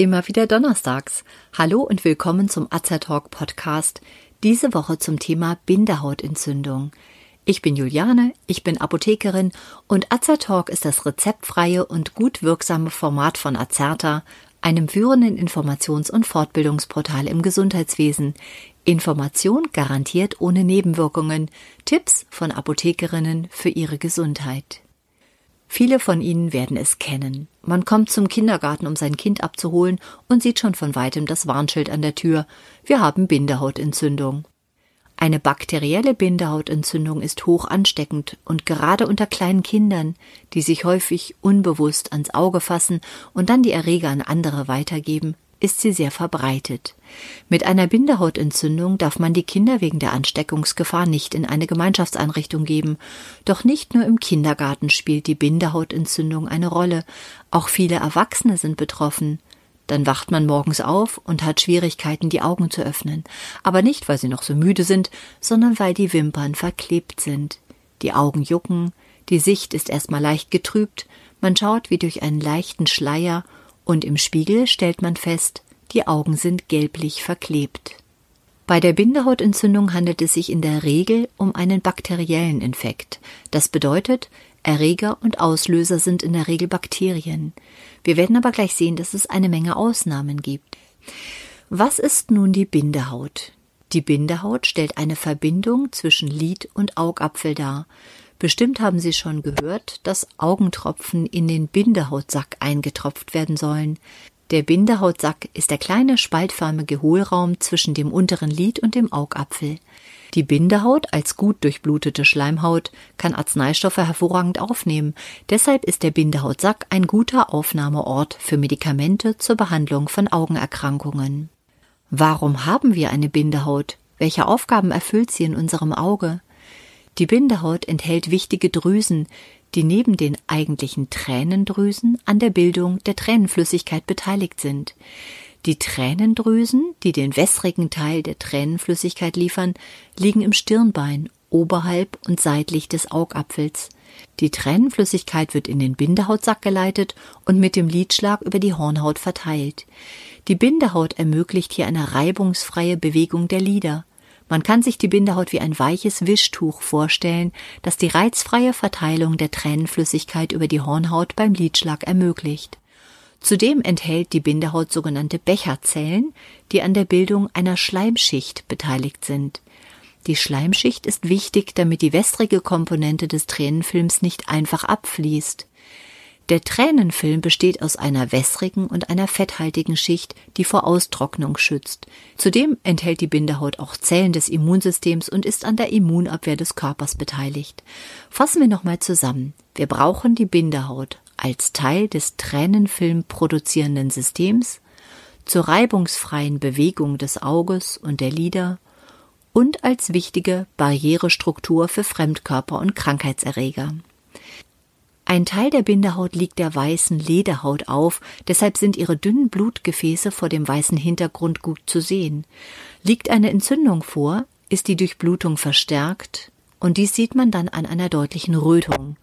Immer wieder donnerstags. Hallo und willkommen zum Azertalk Podcast. Diese Woche zum Thema Bindehautentzündung. Ich bin Juliane, ich bin Apothekerin und Azertalk ist das rezeptfreie und gut wirksame Format von Azerta, einem führenden Informations- und Fortbildungsportal im Gesundheitswesen. Information garantiert ohne Nebenwirkungen, Tipps von Apothekerinnen für ihre Gesundheit. Viele von Ihnen werden es kennen. Man kommt zum Kindergarten, um sein Kind abzuholen und sieht schon von weitem das Warnschild an der Tür. Wir haben Bindehautentzündung. Eine bakterielle Bindehautentzündung ist hoch ansteckend und gerade unter kleinen Kindern, die sich häufig unbewusst ans Auge fassen und dann die Erreger an andere weitergeben, ist sie sehr verbreitet. Mit einer Bindehautentzündung darf man die Kinder wegen der Ansteckungsgefahr nicht in eine Gemeinschaftseinrichtung geben. Doch nicht nur im Kindergarten spielt die Bindehautentzündung eine Rolle, auch viele Erwachsene sind betroffen. Dann wacht man morgens auf und hat Schwierigkeiten, die Augen zu öffnen, aber nicht, weil sie noch so müde sind, sondern weil die Wimpern verklebt sind. Die Augen jucken, die Sicht ist erstmal leicht getrübt, man schaut wie durch einen leichten Schleier und im Spiegel stellt man fest, die Augen sind gelblich verklebt. Bei der Bindehautentzündung handelt es sich in der Regel um einen bakteriellen Infekt. Das bedeutet, Erreger und Auslöser sind in der Regel Bakterien. Wir werden aber gleich sehen, dass es eine Menge Ausnahmen gibt. Was ist nun die Bindehaut? Die Bindehaut stellt eine Verbindung zwischen Lid und Augapfel dar. Bestimmt haben Sie schon gehört, dass Augentropfen in den Bindehautsack eingetropft werden sollen. Der Bindehautsack ist der kleine spaltförmige Hohlraum zwischen dem unteren Lid und dem Augapfel. Die Bindehaut als gut durchblutete Schleimhaut kann Arzneistoffe hervorragend aufnehmen. Deshalb ist der Bindehautsack ein guter Aufnahmeort für Medikamente zur Behandlung von Augenerkrankungen. Warum haben wir eine Bindehaut? Welche Aufgaben erfüllt sie in unserem Auge? Die Bindehaut enthält wichtige Drüsen, die neben den eigentlichen Tränendrüsen an der Bildung der Tränenflüssigkeit beteiligt sind. Die Tränendrüsen, die den wässrigen Teil der Tränenflüssigkeit liefern, liegen im Stirnbein, oberhalb und seitlich des Augapfels. Die Tränenflüssigkeit wird in den Bindehautsack geleitet und mit dem Lidschlag über die Hornhaut verteilt. Die Bindehaut ermöglicht hier eine reibungsfreie Bewegung der Lider. Man kann sich die Bindehaut wie ein weiches Wischtuch vorstellen, das die reizfreie Verteilung der Tränenflüssigkeit über die Hornhaut beim Lidschlag ermöglicht. Zudem enthält die Bindehaut sogenannte Becherzellen, die an der Bildung einer Schleimschicht beteiligt sind. Die Schleimschicht ist wichtig, damit die wässrige Komponente des Tränenfilms nicht einfach abfließt. Der Tränenfilm besteht aus einer wässrigen und einer fetthaltigen Schicht, die vor Austrocknung schützt. Zudem enthält die Bindehaut auch Zellen des Immunsystems und ist an der Immunabwehr des Körpers beteiligt. Fassen wir nochmal zusammen. Wir brauchen die Bindehaut als Teil des Tränenfilm produzierenden Systems, zur reibungsfreien Bewegung des Auges und der Lider und als wichtige Barrierestruktur für Fremdkörper und Krankheitserreger. Ein Teil der Bindehaut liegt der weißen Lederhaut auf, deshalb sind ihre dünnen Blutgefäße vor dem weißen Hintergrund gut zu sehen. Liegt eine Entzündung vor, ist die Durchblutung verstärkt, und dies sieht man dann an einer deutlichen Rötung.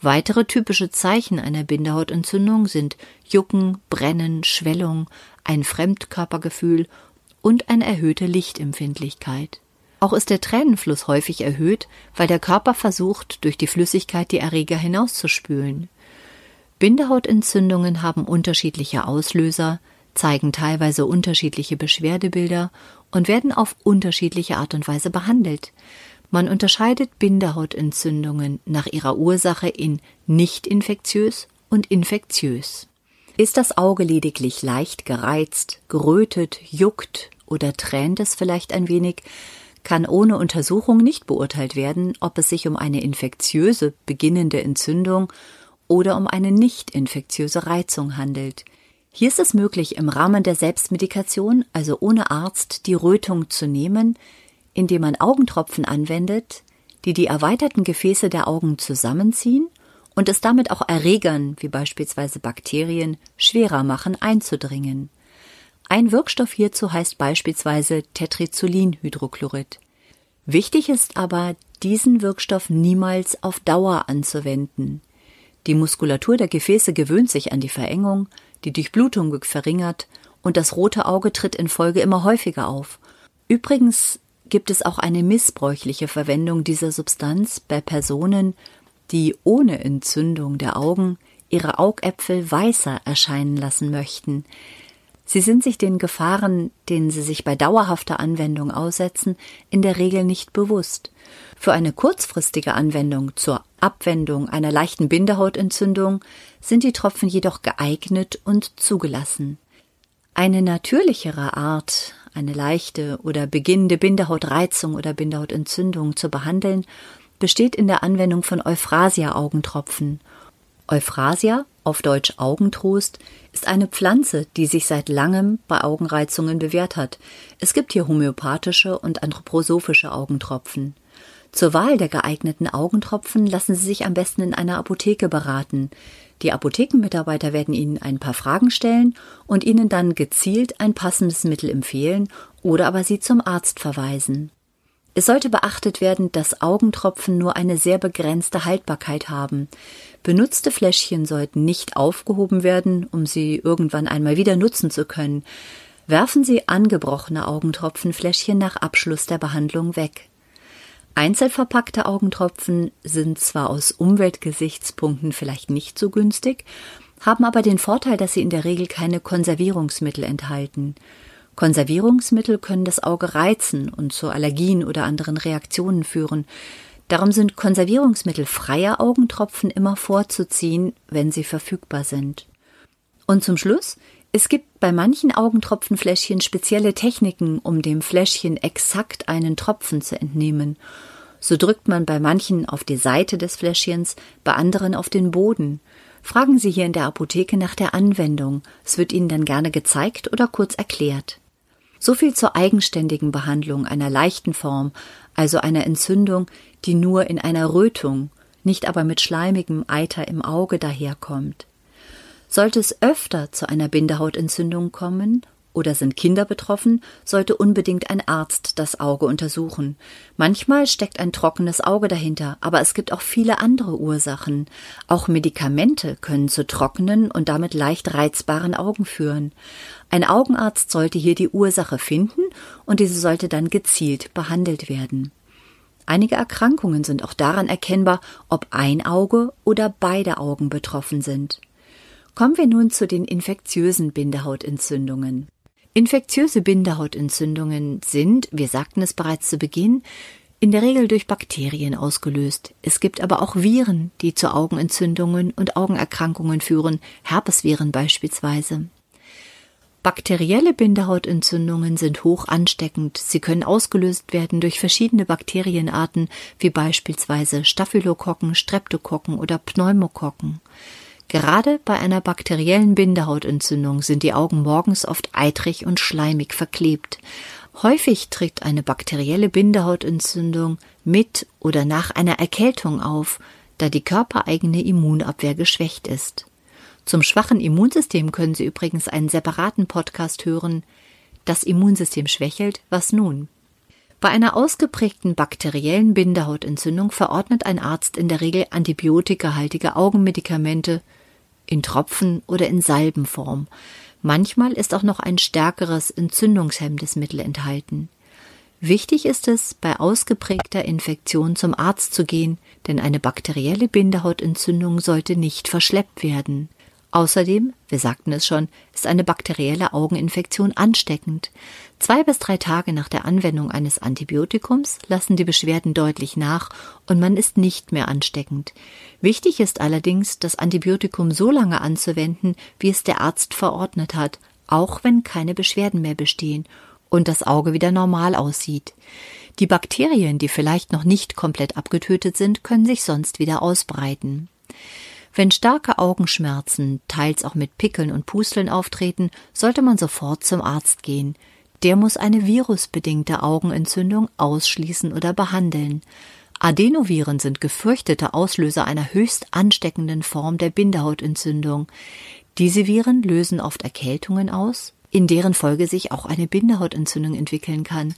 Weitere typische Zeichen einer Bindehautentzündung sind Jucken, Brennen, Schwellung, ein Fremdkörpergefühl und eine erhöhte Lichtempfindlichkeit. Auch ist der Tränenfluss häufig erhöht, weil der Körper versucht, durch die Flüssigkeit die Erreger hinauszuspülen. Bindehautentzündungen haben unterschiedliche Auslöser, zeigen teilweise unterschiedliche Beschwerdebilder und werden auf unterschiedliche Art und Weise behandelt. Man unterscheidet Bindehautentzündungen nach ihrer Ursache in nicht infektiös und infektiös. Ist das Auge lediglich leicht gereizt, gerötet, juckt oder tränt es vielleicht ein wenig, kann ohne Untersuchung nicht beurteilt werden, ob es sich um eine infektiöse beginnende Entzündung oder um eine nicht infektiöse Reizung handelt. Hier ist es möglich, im Rahmen der Selbstmedikation, also ohne Arzt, die Rötung zu nehmen, indem man Augentropfen anwendet, die die erweiterten Gefäße der Augen zusammenziehen und es damit auch Erregern, wie beispielsweise Bakterien, schwerer machen, einzudringen. Ein Wirkstoff hierzu heißt beispielsweise Tetrizolinhydrochlorid. Wichtig ist aber, diesen Wirkstoff niemals auf Dauer anzuwenden. Die Muskulatur der Gefäße gewöhnt sich an die Verengung, die Durchblutung wird verringert und das rote Auge tritt in Folge immer häufiger auf. Übrigens gibt es auch eine missbräuchliche Verwendung dieser Substanz bei Personen, die ohne Entzündung der Augen ihre Augäpfel weißer erscheinen lassen möchten. Sie sind sich den Gefahren, denen sie sich bei dauerhafter Anwendung aussetzen, in der Regel nicht bewusst. Für eine kurzfristige Anwendung zur Abwendung einer leichten Bindehautentzündung sind die Tropfen jedoch geeignet und zugelassen. Eine natürlichere Art, eine leichte oder beginnende Bindehautreizung oder Bindehautentzündung zu behandeln, besteht in der Anwendung von Euphrasia-Augentropfen. Euphrasia, auf Deutsch Augentrost, ist eine Pflanze, die sich seit langem bei Augenreizungen bewährt hat. Es gibt hier homöopathische und anthroposophische Augentropfen. Zur Wahl der geeigneten Augentropfen lassen Sie sich am besten in einer Apotheke beraten. Die Apothekenmitarbeiter werden Ihnen ein paar Fragen stellen und Ihnen dann gezielt ein passendes Mittel empfehlen oder aber Sie zum Arzt verweisen. Es sollte beachtet werden, dass Augentropfen nur eine sehr begrenzte Haltbarkeit haben. Benutzte Fläschchen sollten nicht aufgehoben werden, um sie irgendwann einmal wieder nutzen zu können. Werfen Sie angebrochene Augentropfenfläschchen nach Abschluss der Behandlung weg. Einzelverpackte Augentropfen sind zwar aus Umweltgesichtspunkten vielleicht nicht so günstig, haben aber den Vorteil, dass sie in der Regel keine Konservierungsmittel enthalten. Konservierungsmittel können das Auge reizen und zu Allergien oder anderen Reaktionen führen. Darum sind Konservierungsmittel freier Augentropfen immer vorzuziehen, wenn sie verfügbar sind. Und zum Schluss es gibt bei manchen Augentropfenfläschchen spezielle Techniken, um dem Fläschchen exakt einen Tropfen zu entnehmen. So drückt man bei manchen auf die Seite des Fläschchens, bei anderen auf den Boden. Fragen Sie hier in der Apotheke nach der Anwendung. Es wird Ihnen dann gerne gezeigt oder kurz erklärt. So viel zur eigenständigen Behandlung einer leichten Form, also einer Entzündung, die nur in einer Rötung, nicht aber mit schleimigem Eiter im Auge daherkommt. Sollte es öfter zu einer Bindehautentzündung kommen oder sind Kinder betroffen, sollte unbedingt ein Arzt das Auge untersuchen. Manchmal steckt ein trockenes Auge dahinter, aber es gibt auch viele andere Ursachen. Auch Medikamente können zu trockenen und damit leicht reizbaren Augen führen. Ein Augenarzt sollte hier die Ursache finden und diese sollte dann gezielt behandelt werden. Einige Erkrankungen sind auch daran erkennbar, ob ein Auge oder beide Augen betroffen sind. Kommen wir nun zu den infektiösen Bindehautentzündungen. Infektiöse Bindehautentzündungen sind, wir sagten es bereits zu Beginn, in der Regel durch Bakterien ausgelöst. Es gibt aber auch Viren, die zu Augenentzündungen und Augenerkrankungen führen, Herpesviren beispielsweise. Bakterielle Bindehautentzündungen sind hoch ansteckend. Sie können ausgelöst werden durch verschiedene Bakterienarten, wie beispielsweise Staphylokokken, Streptokokken oder Pneumokokken. Gerade bei einer bakteriellen Bindehautentzündung sind die Augen morgens oft eitrig und schleimig verklebt. Häufig tritt eine bakterielle Bindehautentzündung mit oder nach einer Erkältung auf, da die körpereigene Immunabwehr geschwächt ist. Zum schwachen Immunsystem können Sie übrigens einen separaten Podcast hören. Das Immunsystem schwächelt, was nun? Bei einer ausgeprägten bakteriellen Bindehautentzündung verordnet ein Arzt in der Regel antibiotikahaltige Augenmedikamente in Tropfen oder in Salbenform. Manchmal ist auch noch ein stärkeres entzündungshemmendes Mittel enthalten. Wichtig ist es, bei ausgeprägter Infektion zum Arzt zu gehen, denn eine bakterielle Bindehautentzündung sollte nicht verschleppt werden. Außerdem, wir sagten es schon, ist eine bakterielle Augeninfektion ansteckend. Zwei bis drei Tage nach der Anwendung eines Antibiotikums lassen die Beschwerden deutlich nach und man ist nicht mehr ansteckend. Wichtig ist allerdings, das Antibiotikum so lange anzuwenden, wie es der Arzt verordnet hat, auch wenn keine Beschwerden mehr bestehen und das Auge wieder normal aussieht. Die Bakterien, die vielleicht noch nicht komplett abgetötet sind, können sich sonst wieder ausbreiten. Wenn starke Augenschmerzen, teils auch mit Pickeln und Pusteln auftreten, sollte man sofort zum Arzt gehen. Der muss eine virusbedingte Augenentzündung ausschließen oder behandeln. Adenoviren sind gefürchtete Auslöser einer höchst ansteckenden Form der Bindehautentzündung. Diese Viren lösen oft Erkältungen aus, in deren Folge sich auch eine Bindehautentzündung entwickeln kann.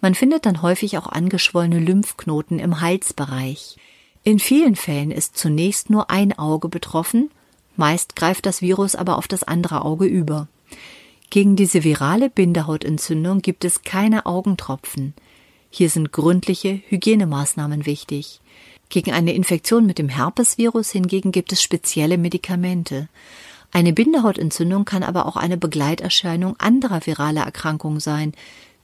Man findet dann häufig auch angeschwollene Lymphknoten im Halsbereich. In vielen Fällen ist zunächst nur ein Auge betroffen, meist greift das Virus aber auf das andere Auge über. Gegen diese virale Bindehautentzündung gibt es keine Augentropfen. Hier sind gründliche Hygienemaßnahmen wichtig. Gegen eine Infektion mit dem Herpesvirus hingegen gibt es spezielle Medikamente. Eine Bindehautentzündung kann aber auch eine Begleiterscheinung anderer viraler Erkrankungen sein.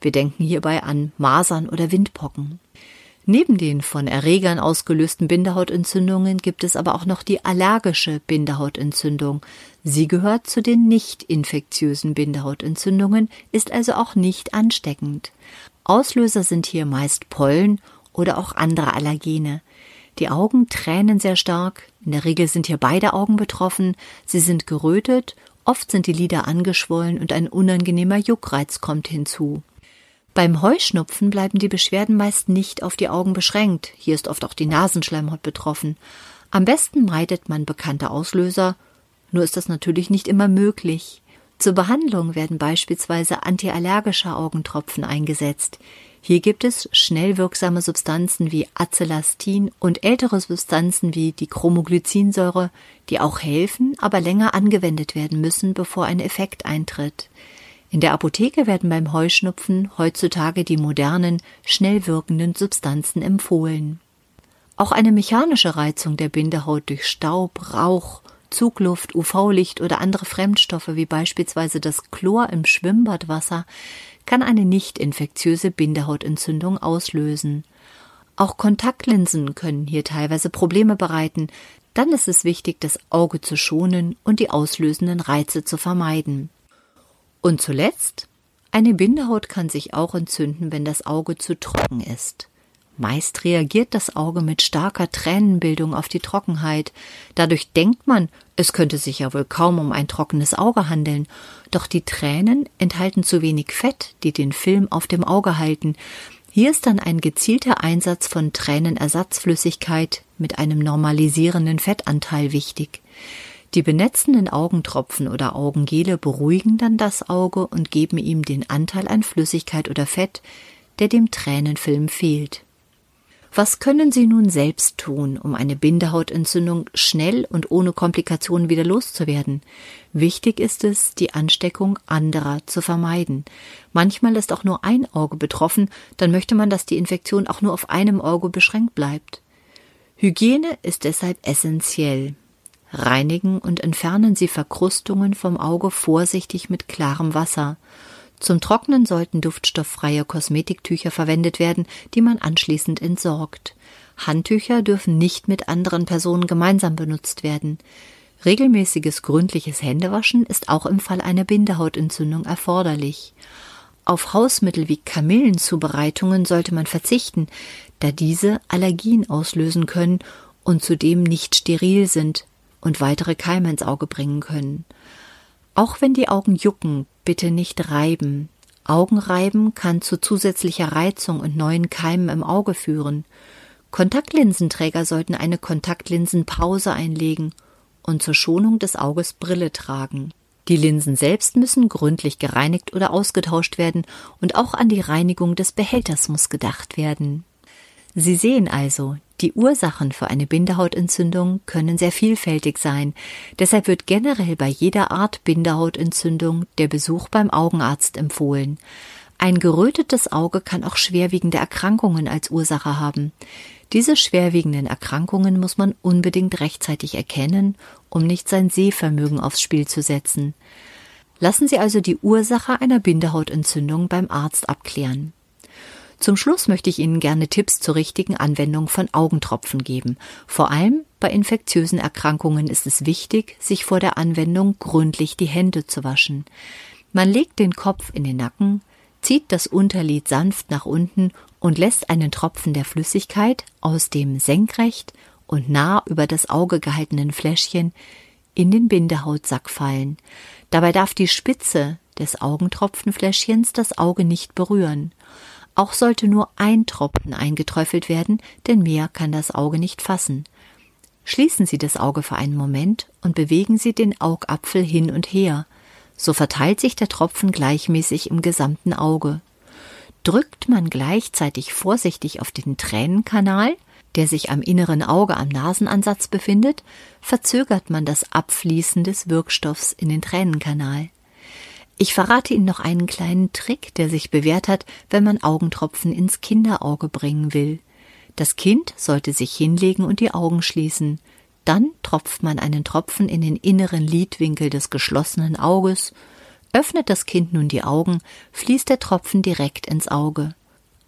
Wir denken hierbei an Masern oder Windpocken. Neben den von Erregern ausgelösten Bindehautentzündungen gibt es aber auch noch die allergische Bindehautentzündung. Sie gehört zu den nicht infektiösen Bindehautentzündungen, ist also auch nicht ansteckend. Auslöser sind hier meist Pollen oder auch andere Allergene. Die Augen tränen sehr stark, in der Regel sind hier beide Augen betroffen, sie sind gerötet, oft sind die Lider angeschwollen und ein unangenehmer Juckreiz kommt hinzu. Beim Heuschnupfen bleiben die Beschwerden meist nicht auf die Augen beschränkt, hier ist oft auch die Nasenschleimhaut betroffen. Am besten meidet man bekannte Auslöser, nur ist das natürlich nicht immer möglich. Zur Behandlung werden beispielsweise antiallergische Augentropfen eingesetzt. Hier gibt es schnell wirksame Substanzen wie Acelastin und ältere Substanzen wie die Chromoglycinsäure, die auch helfen, aber länger angewendet werden müssen, bevor ein Effekt eintritt. In der Apotheke werden beim Heuschnupfen heutzutage die modernen, schnell wirkenden Substanzen empfohlen. Auch eine mechanische Reizung der Bindehaut durch Staub, Rauch, Zugluft, UV-Licht oder andere Fremdstoffe wie beispielsweise das Chlor im Schwimmbadwasser kann eine nicht infektiöse Bindehautentzündung auslösen. Auch Kontaktlinsen können hier teilweise Probleme bereiten, dann ist es wichtig, das Auge zu schonen und die auslösenden Reize zu vermeiden. Und zuletzt, eine Bindehaut kann sich auch entzünden, wenn das Auge zu trocken ist. Meist reagiert das Auge mit starker Tränenbildung auf die Trockenheit. Dadurch denkt man, es könnte sich ja wohl kaum um ein trockenes Auge handeln. Doch die Tränen enthalten zu wenig Fett, die den Film auf dem Auge halten. Hier ist dann ein gezielter Einsatz von Tränenersatzflüssigkeit mit einem normalisierenden Fettanteil wichtig. Die benetzenden Augentropfen oder Augengele beruhigen dann das Auge und geben ihm den Anteil an Flüssigkeit oder Fett, der dem Tränenfilm fehlt. Was können Sie nun selbst tun, um eine Bindehautentzündung schnell und ohne Komplikationen wieder loszuwerden? Wichtig ist es, die Ansteckung anderer zu vermeiden. Manchmal ist auch nur ein Auge betroffen, dann möchte man, dass die Infektion auch nur auf einem Auge beschränkt bleibt. Hygiene ist deshalb essentiell. Reinigen und entfernen Sie Verkrustungen vom Auge vorsichtig mit klarem Wasser. Zum Trocknen sollten duftstofffreie Kosmetiktücher verwendet werden, die man anschließend entsorgt. Handtücher dürfen nicht mit anderen Personen gemeinsam benutzt werden. Regelmäßiges gründliches Händewaschen ist auch im Fall einer Bindehautentzündung erforderlich. Auf Hausmittel wie Kamillenzubereitungen sollte man verzichten, da diese Allergien auslösen können und zudem nicht steril sind und weitere Keime ins Auge bringen können. Auch wenn die Augen jucken, bitte nicht reiben. Augenreiben kann zu zusätzlicher Reizung und neuen Keimen im Auge führen. Kontaktlinsenträger sollten eine Kontaktlinsenpause einlegen und zur Schonung des Auges Brille tragen. Die Linsen selbst müssen gründlich gereinigt oder ausgetauscht werden und auch an die Reinigung des Behälters muss gedacht werden. Sie sehen also, die Ursachen für eine Bindehautentzündung können sehr vielfältig sein. Deshalb wird generell bei jeder Art Bindehautentzündung der Besuch beim Augenarzt empfohlen. Ein gerötetes Auge kann auch schwerwiegende Erkrankungen als Ursache haben. Diese schwerwiegenden Erkrankungen muss man unbedingt rechtzeitig erkennen, um nicht sein Sehvermögen aufs Spiel zu setzen. Lassen Sie also die Ursache einer Bindehautentzündung beim Arzt abklären. Zum Schluss möchte ich Ihnen gerne Tipps zur richtigen Anwendung von Augentropfen geben. Vor allem bei infektiösen Erkrankungen ist es wichtig, sich vor der Anwendung gründlich die Hände zu waschen. Man legt den Kopf in den Nacken, zieht das Unterlid sanft nach unten und lässt einen Tropfen der Flüssigkeit aus dem senkrecht und nah über das Auge gehaltenen Fläschchen in den Bindehautsack fallen. Dabei darf die Spitze des Augentropfenfläschchens das Auge nicht berühren. Auch sollte nur ein Tropfen eingeträufelt werden, denn mehr kann das Auge nicht fassen. Schließen Sie das Auge für einen Moment und bewegen Sie den Augapfel hin und her. So verteilt sich der Tropfen gleichmäßig im gesamten Auge. Drückt man gleichzeitig vorsichtig auf den Tränenkanal, der sich am inneren Auge am Nasenansatz befindet, verzögert man das Abfließen des Wirkstoffs in den Tränenkanal. Ich verrate Ihnen noch einen kleinen Trick, der sich bewährt hat, wenn man Augentropfen ins Kinderauge bringen will. Das Kind sollte sich hinlegen und die Augen schließen. Dann tropft man einen Tropfen in den inneren Lidwinkel des geschlossenen Auges. Öffnet das Kind nun die Augen, fließt der Tropfen direkt ins Auge.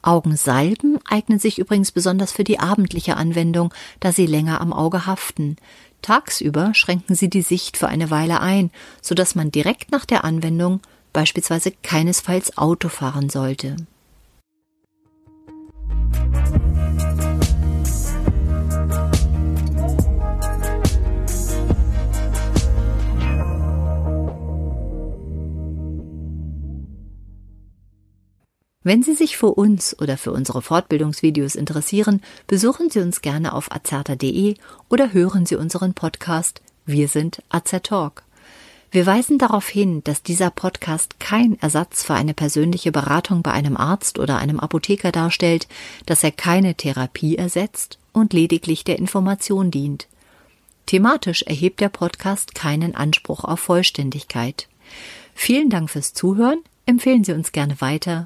Augensalben eignen sich übrigens besonders für die abendliche Anwendung, da sie länger am Auge haften. Tagsüber schränken sie die Sicht für eine Weile ein, so dass man direkt nach der Anwendung beispielsweise keinesfalls Auto fahren sollte. Wenn Sie sich für uns oder für unsere Fortbildungsvideos interessieren, besuchen Sie uns gerne auf azerta.de oder hören Sie unseren Podcast Wir sind Azertalk. Wir weisen darauf hin, dass dieser Podcast kein Ersatz für eine persönliche Beratung bei einem Arzt oder einem Apotheker darstellt, dass er keine Therapie ersetzt und lediglich der Information dient. Thematisch erhebt der Podcast keinen Anspruch auf Vollständigkeit. Vielen Dank fürs Zuhören, empfehlen Sie uns gerne weiter